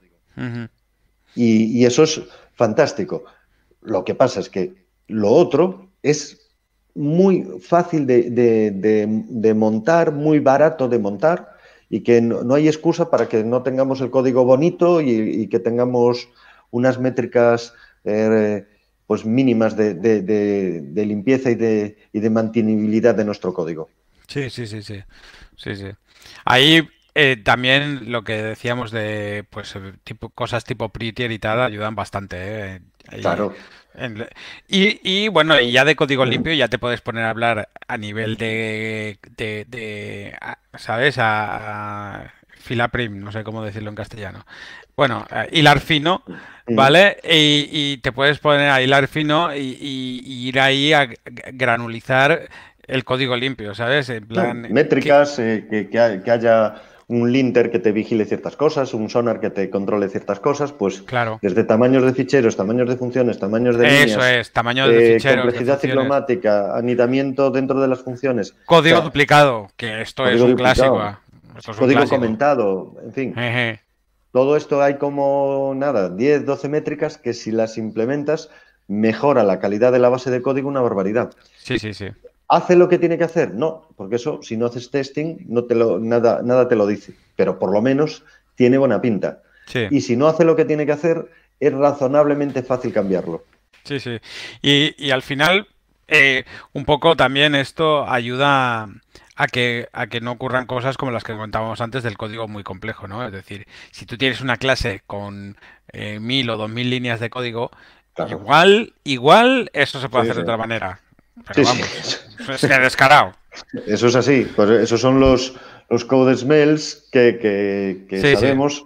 Y, y eso es fantástico. Lo que pasa es que lo otro es muy fácil de, de- de- de montar, muy barato de montar y que no, no hay excusa para que no tengamos el código bonito y, y que tengamos unas métricas eh, pues mínimas de limpieza y de, y de mantenibilidad de nuestro código. Sí, sí, sí, sí. Sí, sí. Ahí eh, también lo que decíamos de pues eh, tipo cosas tipo Prettier y tal ayudan bastante, ¿eh? Ahí- Claro. en- y, y, bueno, y ya de código limpio ya te puedes poner a hablar a nivel de, de, de, a- ¿sabes? A, a filaprim, no sé cómo decirlo en castellano. Bueno, a hilar fino, Mm. ¿vale? Y, y te puedes poner a hilar fino y, y- y ir ahí a granulizar el código limpio, ¿sabes? En plan, Métricas, eh, que, que ha- que haya un linter que te vigile ciertas cosas, un sonar que te controle ciertas cosas, pues Claro. desde tamaños de ficheros, tamaños de funciones, tamaños de Eso líneas, es, tamaño de eh, ficheros, complejidad ciclomática, anidamiento dentro de las funciones, Código O sea, duplicado, que esto es un duplicado, clásico. ah. Esto es un código clásico. comentado, en fin. Todo esto hay como, nada, 10, 12 métricas que si las implementas mejora la calidad de la base de código una barbaridad. Sí, sí, sí. ¿Hace lo que tiene que hacer? No, porque eso, si no haces testing, no te lo, nada, nada te lo dice. Pero por lo menos tiene buena pinta. Sí, Y si no hace lo que tiene que hacer, es razonablemente fácil cambiarlo. sí, sí. Y, y al final, eh, un poco también esto ayuda a que, a que no ocurran cosas como las que comentábamos antes del código muy complejo, ¿no? Es decir, si tú tienes una clase con eh, mil o dos mil líneas de código, Claro. igual, igual eso se puede Sí, hacer de otra manera. Pero Sí, sí. vamos, es que descarado. Eso es así. Pues esos son los, los code smells que, que- que Sí, sí. sabemos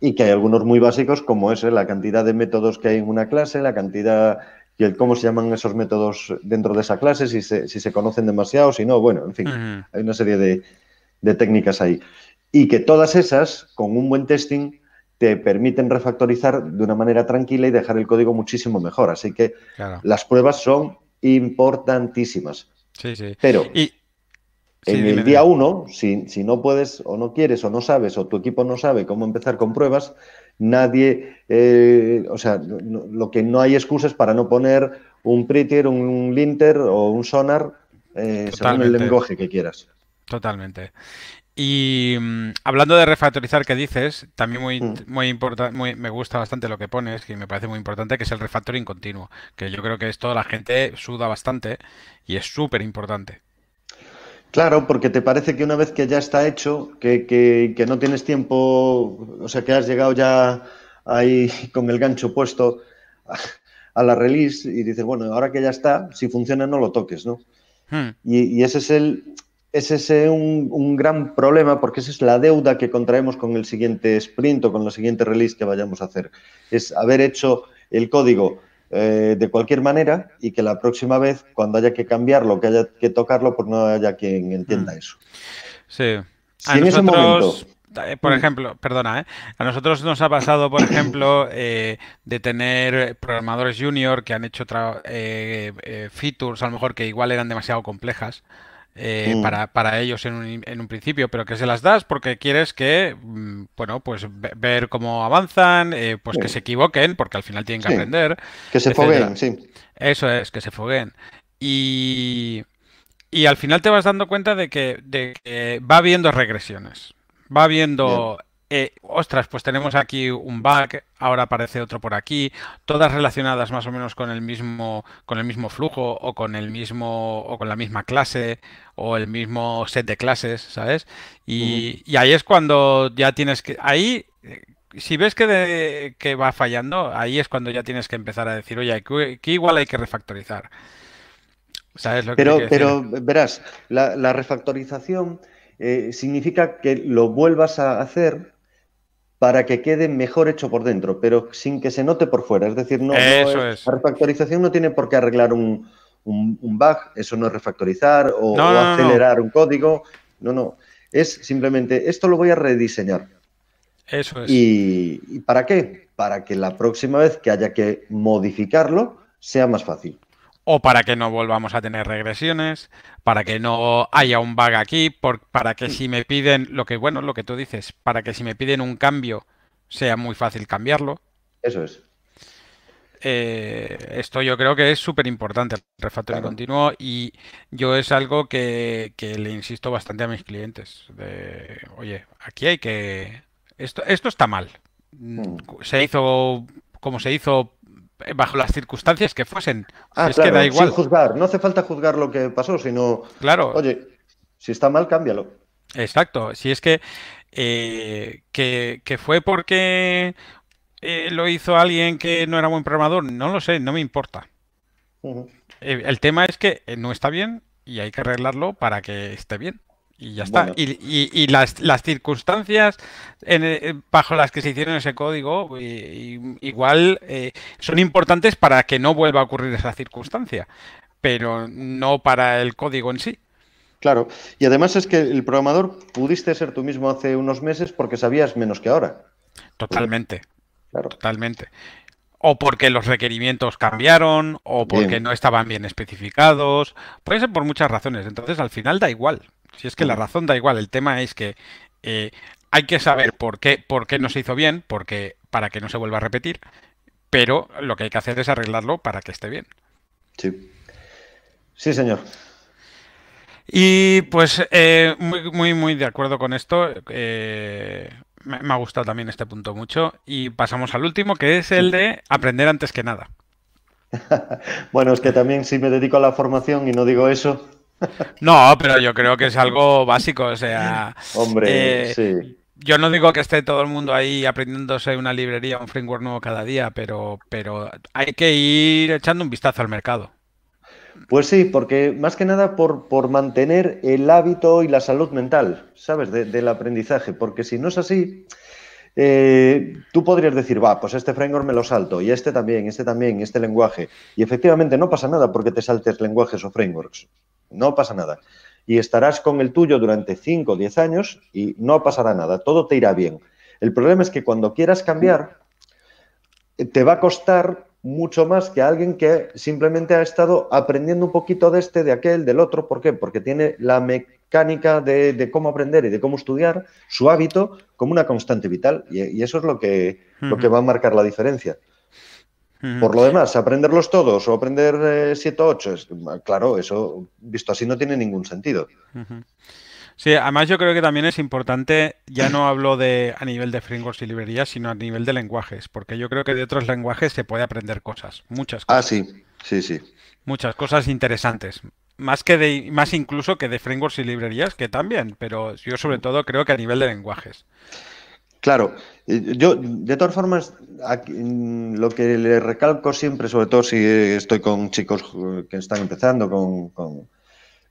y que hay algunos muy básicos como ese, la cantidad de métodos que hay en una clase, la cantidad y el cómo se llaman esos métodos dentro de esa clase, si se, si se conocen demasiado, si no, bueno, en fin, hay una serie de, de técnicas ahí. Y que todas esas, con un buen testing, te permiten refactorizar de una manera tranquila y dejar el código muchísimo mejor. Así que Claro. las pruebas son importantísimas. Sí, sí. Pero Y sí, en dime, el día dime. uno, si, si no puedes o no quieres o no sabes o tu equipo no sabe cómo empezar con pruebas, nadie, eh, o sea, lo que no hay excusas para no poner un prettier, un linter o un sonar eh, según el lenguaje que quieras. Totalmente. Y mm, hablando de refactorizar que dices, también muy, mm. muy importante, me gusta bastante lo que pones, que me parece muy importante, que es el refactoring continuo, que yo creo que esto la gente suda bastante y es súper importante. Claro, porque te parece que una vez que ya está hecho, que, que, no tienes tiempo, o sea, que has llegado ya ahí con el gancho puesto a, la release y dices, bueno, ahora que ya está, si funciona no lo toques, ¿no? Hmm. y, ese es el, ese es un, un, gran problema porque esa es la deuda que contraemos con el siguiente sprint o con la siguiente release que vayamos a hacer. Es haber hecho el código eh, de cualquier manera y que la próxima vez, cuando haya que cambiarlo, que haya que tocarlo, pues no haya quien entienda mm. eso. Sí. A nosotros, eh, por mm. ejemplo, perdona, ¿eh? a nosotros nos ha pasado, por ejemplo, de tener programadores junior que han hecho features, a lo mejor que igual eran demasiado complejas. Eh, mm. para, para, ellos en un, en un, principio, pero que se las das porque quieres que, mm, bueno, pues ver cómo avanzan, eh, pues que se equivoquen, porque al final tienen que aprender. Que se fogueen, sí. Eso es, que se fogueen. Y, y al final te vas dando cuenta de que, de que va viendo regresiones. Va viendo eh, ostras, pues tenemos aquí un bug, ahora aparece otro por aquí, todas relacionadas más o menos con el mismo, con el mismo flujo o con el mismo, o con la misma clase o el mismo set de clases, ¿sabes? Y, ahí es cuando ya tienes que, ahí, eh, si ves que, que, va fallando, ahí es cuando ya tienes que empezar a decir, oye, aquí igual hay que refactorizar. ¿Sabes lo que pero, pero verás, la, refactorización eh, significa que lo vuelvas a hacer para que quede mejor hecho por dentro, pero sin que se note por fuera. Es decir, no, la refactorización no tiene por qué arreglar un, bug, eso no es refactorizar o, acelerar un código. No, no. Es simplemente, esto lo voy a rediseñar. Eso es. ¿Y para qué? Para que la próxima vez que haya que modificarlo sea más fácil o para que no volvamos a tener regresiones, para que no haya un bug aquí, para que si me piden lo que bueno, lo que tú dices, para que si me piden un cambio sea muy fácil cambiarlo. Eso es. Eh, esto yo creo que es súper importante, el refactoring continuo, y yo es algo que, le insisto bastante a mis clientes. De, oye, aquí hay que... Esto, esto está mal. Hmm. Se hizo como se hizo bajo las circunstancias que fuesen. Ah, es que da igual. Sin juzgar, no hace falta juzgar lo que pasó, sino. Claro. Oye, si está mal, cámbialo. Exacto. Si es que, eh, que, fue porque eh, lo hizo alguien que no era buen programador, no lo sé, no me importa. el tema es que no está bien y hay que arreglarlo para que esté bien. Y ya está. Y, las, las, circunstancias eh, bajo las que se hicieron ese código igual eh, son importantes para que no vuelva a ocurrir esa circunstancia, pero no para el código en sí. Claro, y además es que el programador pudiste ser tú mismo hace unos meses porque sabías menos que ahora. Totalmente. Claro. Totalmente. O porque los requerimientos cambiaron, o porque no estaban bien especificados. Puede ser por muchas razones. Entonces, al final da igual. Si es que la razón da igual, el tema es que eh, hay que saber por qué, por qué no se hizo bien, porque, para que no se vuelva a repetir, pero lo que hay que hacer es arreglarlo para que esté bien. Sí. Sí, señor. Y pues eh, muy, muy, muy de acuerdo con esto. Eh, me, me, ha gustado también este punto mucho. Y pasamos al último, que es el de aprender antes que nada. bueno, es que también si me dedico a la formación y no digo eso, no, pero yo creo que es algo básico, o sea... Hombre, eh, sí. Yo no digo que esté todo el mundo ahí aprendiéndose una librería, un framework nuevo cada día, pero, pero hay que ir echando un vistazo al mercado. Pues sí, porque más que nada por, por mantener el hábito y la salud mental, ¿sabes? del aprendizaje, porque si no es así, eh, tú podrías decir, va, pues este framework me lo salto, y este también, este también, este lenguaje. Y efectivamente no pasa nada porque te saltes lenguajes o frameworks no pasa nada. Y estarás con el tuyo durante 5 o 10 años y no pasará nada, todo te irá bien. El problema es que cuando quieras cambiar, te va a costar mucho más que alguien que simplemente ha estado aprendiendo un poquito de este, de aquel, del otro. ¿Por qué? Porque tiene la mecánica de, cómo aprender y de cómo estudiar, su hábito, como una constante vital. Y, eso es lo que, lo que va a marcar la diferencia. Por lo demás, aprenderlos todos o aprender 7 o 8, claro, eso visto así no tiene ningún sentido. Sí, además yo creo que también es importante, ya no hablo de a nivel de frameworks y librerías, sino a nivel de lenguajes, porque yo creo que de otros lenguajes se puede aprender cosas, muchas ah, cosas. Ah, sí, sí, sí. Muchas cosas interesantes. Más que de, más incluso que de frameworks y librerías, que también, pero yo sobre todo creo que a nivel de lenguajes. Claro, yo de todas formas, lo que le recalco siempre, sobre todo si estoy con chicos que están empezando,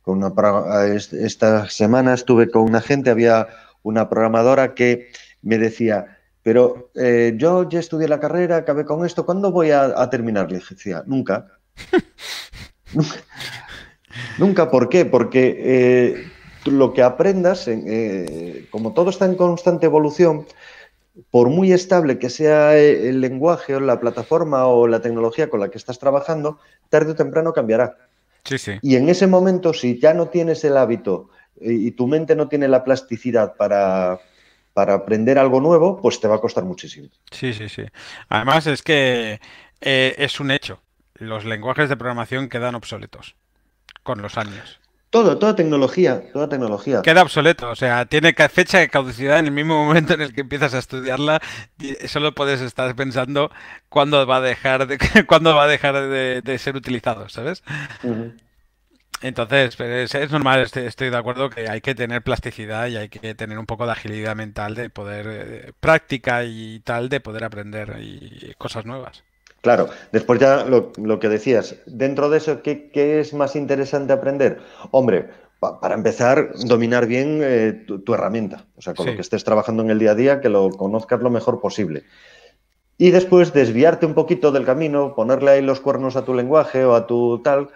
con esta semana estuve con una gente, había una programadora que me decía, pero eh, yo ya estudié la carrera, acabé con esto, ¿cuándo voy a, terminar? Le decía, nunca. nunca. ¿por qué? Porque eh, lo que aprendas, eh, como todo está en constante evolución, por muy estable que sea el lenguaje o la plataforma o la tecnología con la que estás trabajando, tarde o temprano cambiará. Y en ese momento, si ya no tienes el hábito y, tu mente no tiene la plasticidad para, aprender algo nuevo, pues te va a costar muchísimo. Sí, sí, sí. Además es que eh, es un hecho. Los lenguajes de programación quedan obsoletos con los años. Todo, toda tecnología, toda tecnología. Queda obsoleto, o sea, tiene fecha de caducidad en el mismo momento en el que empiezas a estudiarla y solo puedes estar pensando cuándo va a dejar de, cuándo va a dejar de, ser utilizado, ¿sabes? Entonces, es, normal, estoy, de acuerdo que hay que tener plasticidad y hay que tener un poco de agilidad mental de poder, eh, práctica y tal, de poder aprender y cosas nuevas. Claro, después ya lo, que decías, dentro de eso, ¿qué, es más interesante aprender? Hombre, para empezar, dominar bien eh, tu, herramienta, o sea, con lo que estés trabajando en el día a día, que lo conozcas lo mejor posible. Y después desviarte un poquito del camino, ponerle ahí los cuernos a tu lenguaje o a tu tal,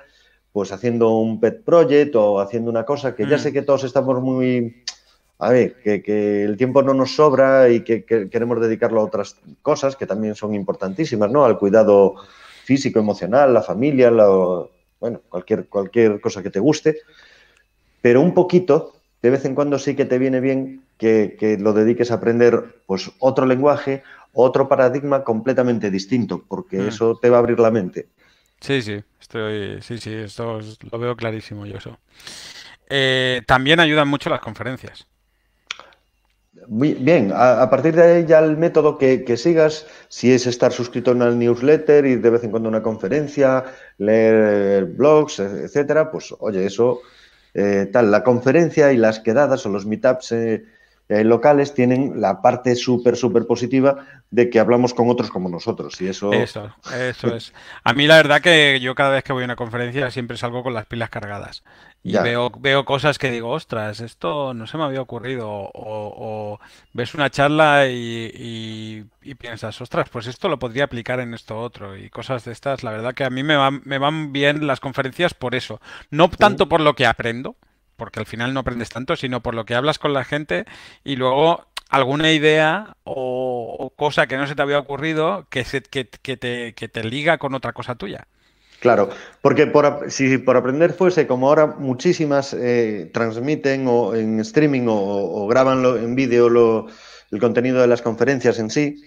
pues haciendo un pet project o haciendo una cosa que ya mm. sé que todos estamos muy a ver, que, el tiempo no nos sobra y que, queremos dedicarlo a otras cosas que también son importantísimas, ¿no? Al cuidado físico, emocional, la familia, bueno, cualquier, cualquier cosa que te guste. Pero un poquito, de vez en cuando sí que te viene bien que, lo dediques a aprender pues otro lenguaje, otro paradigma completamente distinto, porque mm. eso te va a abrir la mente. Sí, sí, estoy, sí, sí, esto lo veo clarísimo yo eso. Eh, también ayudan mucho las conferencias. Muy bien, a, partir de ahí ya el método que, sigas, si es estar suscrito en el newsletter, ir de vez en cuando a una conferencia, leer blogs, etcétera, pues oye, eso eh, tal, la conferencia y las quedadas o los meetups eh, eh, locales tienen la parte súper, súper positiva de que hablamos con otros como nosotros y eso... Eso, eso es. A mí la verdad que yo cada vez que voy a una conferencia siempre salgo con las pilas cargadas. Y veo, veo cosas que digo, ostras, esto no se me había ocurrido. O, ves una charla y, piensas, ostras, pues esto lo podría aplicar en esto otro. Y cosas de estas, la verdad que a mí me van, me van bien las conferencias por eso. No tanto por lo que aprendo, porque al final no aprendes tanto, sino por lo que hablas con la gente y luego alguna idea o, cosa que no se te había ocurrido que, se, que, te, que te liga con otra cosa tuya. Claro, porque por, si por aprender fuese como ahora muchísimas eh, transmiten o en streaming o, graban en vídeo el contenido de las conferencias en sí,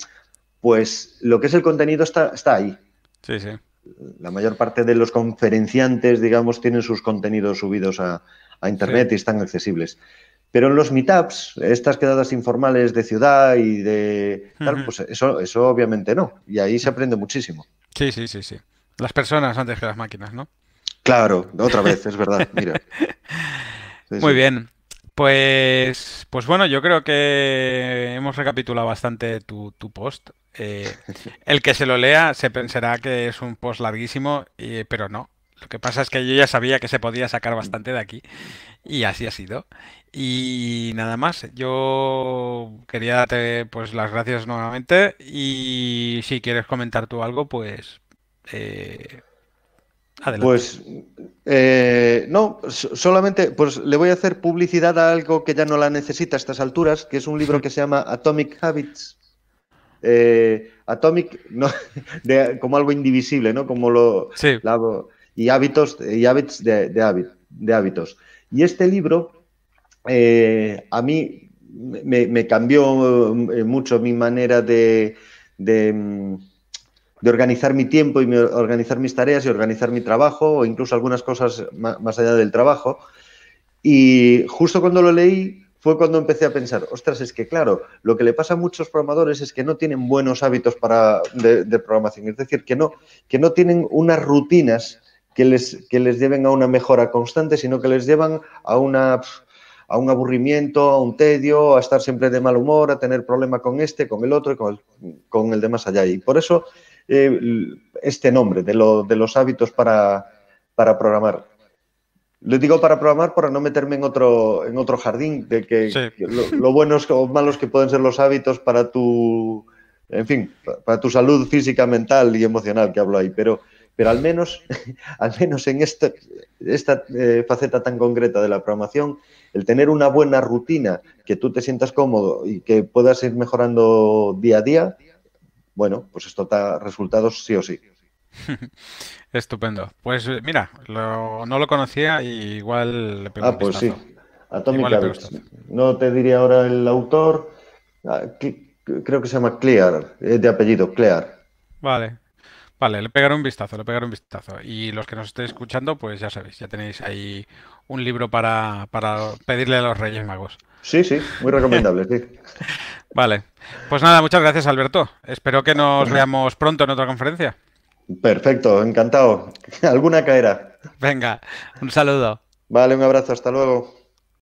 pues lo que es el contenido está, está ahí. Sí, sí. La mayor parte de los conferenciantes, digamos, tienen sus contenidos subidos a, a Internet y están accesibles. Pero en los meetups, estas quedadas informales de ciudad y de tal, pues eso, eso obviamente no. Y ahí se aprende muchísimo. Sí, sí, sí, sí. Las personas antes que las máquinas, ¿no? Claro, otra vez, es verdad. Mira. Muy bien. Pues, pues bueno, yo creo que hemos recapitulado bastante tu, post. Eh, el que se lo lea se pensará que es un post larguísimo, pero no. Lo que pasa es que yo ya sabía que se podía sacar bastante de aquí y así ha sido. Y nada más, yo quería darte pues las gracias nuevamente y si quieres comentar tú algo, pues eh, adelante. Pues eh, no, solamente pues le voy a hacer publicidad a algo que ya no la necesita a estas alturas, que es un libro que se llama Atomic Habits. Eh, Atomic, no, como algo indivisible, ¿no? Como lo... Sí. Y hábitos, y hábitos de, de, hábitos. Y este libro, eh, a mí me, cambió eh, mucho mi manera de, de, organizar mi tiempo y organizar mis tareas y organizar mi trabajo o incluso algunas cosas más allá del trabajo. Y justo cuando lo leí fue cuando empecé a pensar, ostras, es que claro, lo que le pasa a muchos programadores es que no tienen buenos hábitos para, de, programación, es decir, que no, que no tienen unas rutinas que les, que les lleven a una mejora constante, sino que les llevan a una a un aburrimiento, a un tedio, a estar siempre de mal humor, a tener problema con este, con el otro y con el, con el de más allá. Y por eso eh, este nombre de, de, los hábitos para, para programar. Lo digo para programar para no meterme en otro, en otro jardín de que, lo, buenos o malos que pueden ser los hábitos para tu, en fin, para tu salud física, mental y emocional que hablo ahí. Pero pero al menos, al menos en esta, esta eh, faceta tan concreta de la programación, el tener una buena rutina, que tú te sientas cómodo y que puedas ir mejorando día a día, bueno, pues esto da resultados sí o sí. Estupendo. Pues eh, mira, no lo conocía y igual le pego Ah, pues sí. Atomic No te diría ahora el autor. Ah, creo que se llama Clear, de apellido Clear. Vale, Vale, le pegaré un vistazo, le pegaré un vistazo. Y los que nos estéis escuchando, pues ya sabéis, ya tenéis ahí un libro para, pedirle a los Reyes Magos. Sí, sí, muy recomendable, sí. Vale, pues nada, muchas gracias Alberto. Espero que nos veamos pronto en otra conferencia. Perfecto, encantado. Alguna caerá. Venga, un saludo. Vale, un abrazo, hasta luego.